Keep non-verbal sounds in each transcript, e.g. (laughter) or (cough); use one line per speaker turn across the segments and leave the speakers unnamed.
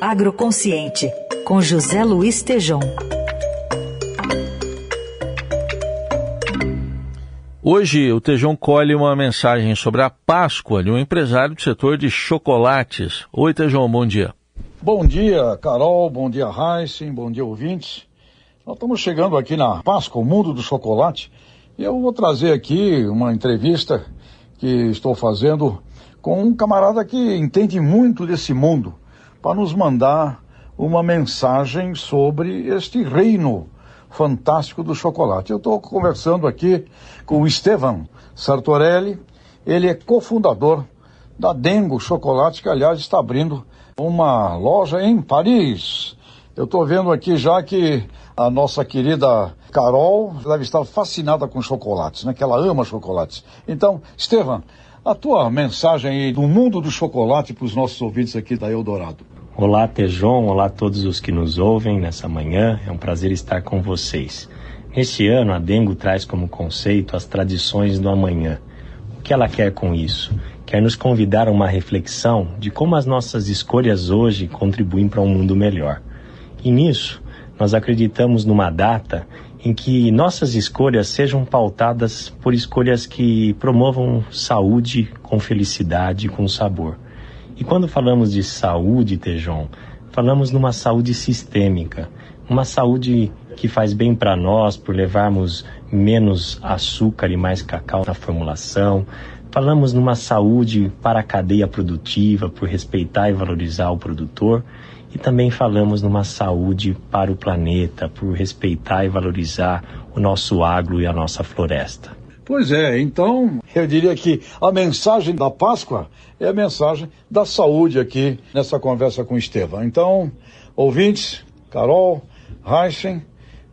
Agroconsciente, com José Luiz Tejom.
Hoje o Tejão colhe uma mensagem sobre a Páscoa de um empresário do setor de chocolates. Oi, Tejão, bom dia.
Bom dia, Carol, bom dia, Heisen, bom dia, ouvintes. Nós estamos chegando aqui na Páscoa, o mundo do chocolate, e eu vou trazer aqui uma entrevista que estou fazendo com um camarada que entende muito desse mundo, para nos mandar uma mensagem sobre este reino fantástico do chocolate. Eu estou conversando aqui com o Estevam Sartorelli, ele é cofundador da Dengo Chocolate, que aliás está abrindo uma loja em Paris. Eu estou vendo aqui já que a nossa querida Carol deve estar fascinada com chocolates, né? Que ela ama chocolates. Então, Estevam, a tua mensagem aí do mundo do chocolate para os nossos ouvintes aqui da Eldorado.
Olá, Tejon, olá a todos os que nos ouvem nessa manhã. É um prazer estar com vocês. Este ano, a Dengo traz como conceito as tradições do amanhã. O que ela quer com isso? Quer nos convidar a uma reflexão de como as nossas escolhas hoje contribuem para um mundo melhor. E nisso, nós acreditamos numa data em que nossas escolhas sejam pautadas por escolhas que promovam saúde com felicidade com sabor. E quando falamos de saúde, Tejon, falamos numa saúde sistêmica, uma saúde que faz bem para nós por levarmos menos açúcar e mais cacau na formulação. Falamos numa saúde para a cadeia produtiva, por respeitar e valorizar o produtor. E também falamos numa saúde para o planeta, por respeitar e valorizar o nosso agro e a nossa floresta.
Pois é, então eu diria que a mensagem da Páscoa é a mensagem da saúde aqui nessa conversa com Estevam. Então, ouvintes, Carol, Heisen,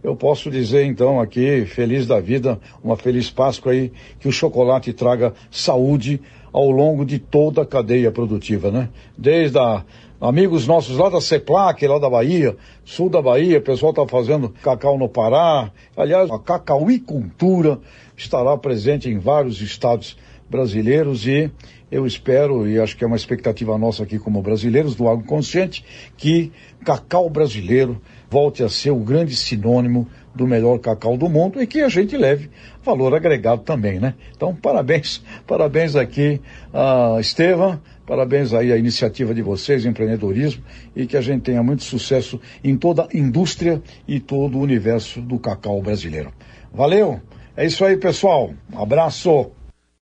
eu posso dizer então aqui, feliz da vida, uma feliz Páscoa aí, que o chocolate traga saúde ao longo de toda a cadeia produtiva, né? Desde a, amigos nossos lá da CEPLAC, lá da Bahia, sul da Bahia, o pessoal está fazendo cacau no Pará. Aliás, a cacauicultura estará presente em vários estados brasileiros e eu espero, e acho que é uma expectativa nossa aqui como brasileiros do Agro Consciente, que cacau brasileiro volte a ser o grande sinônimo do melhor cacau do mundo e que a gente leve valor agregado também, né? Então, parabéns, (laughs) parabéns aqui a Estevam, parabéns aí à iniciativa de vocês, empreendedorismo, e que a gente tenha muito sucesso em toda a indústria e todo o universo do cacau brasileiro. Valeu! É isso aí, pessoal. Um abraço!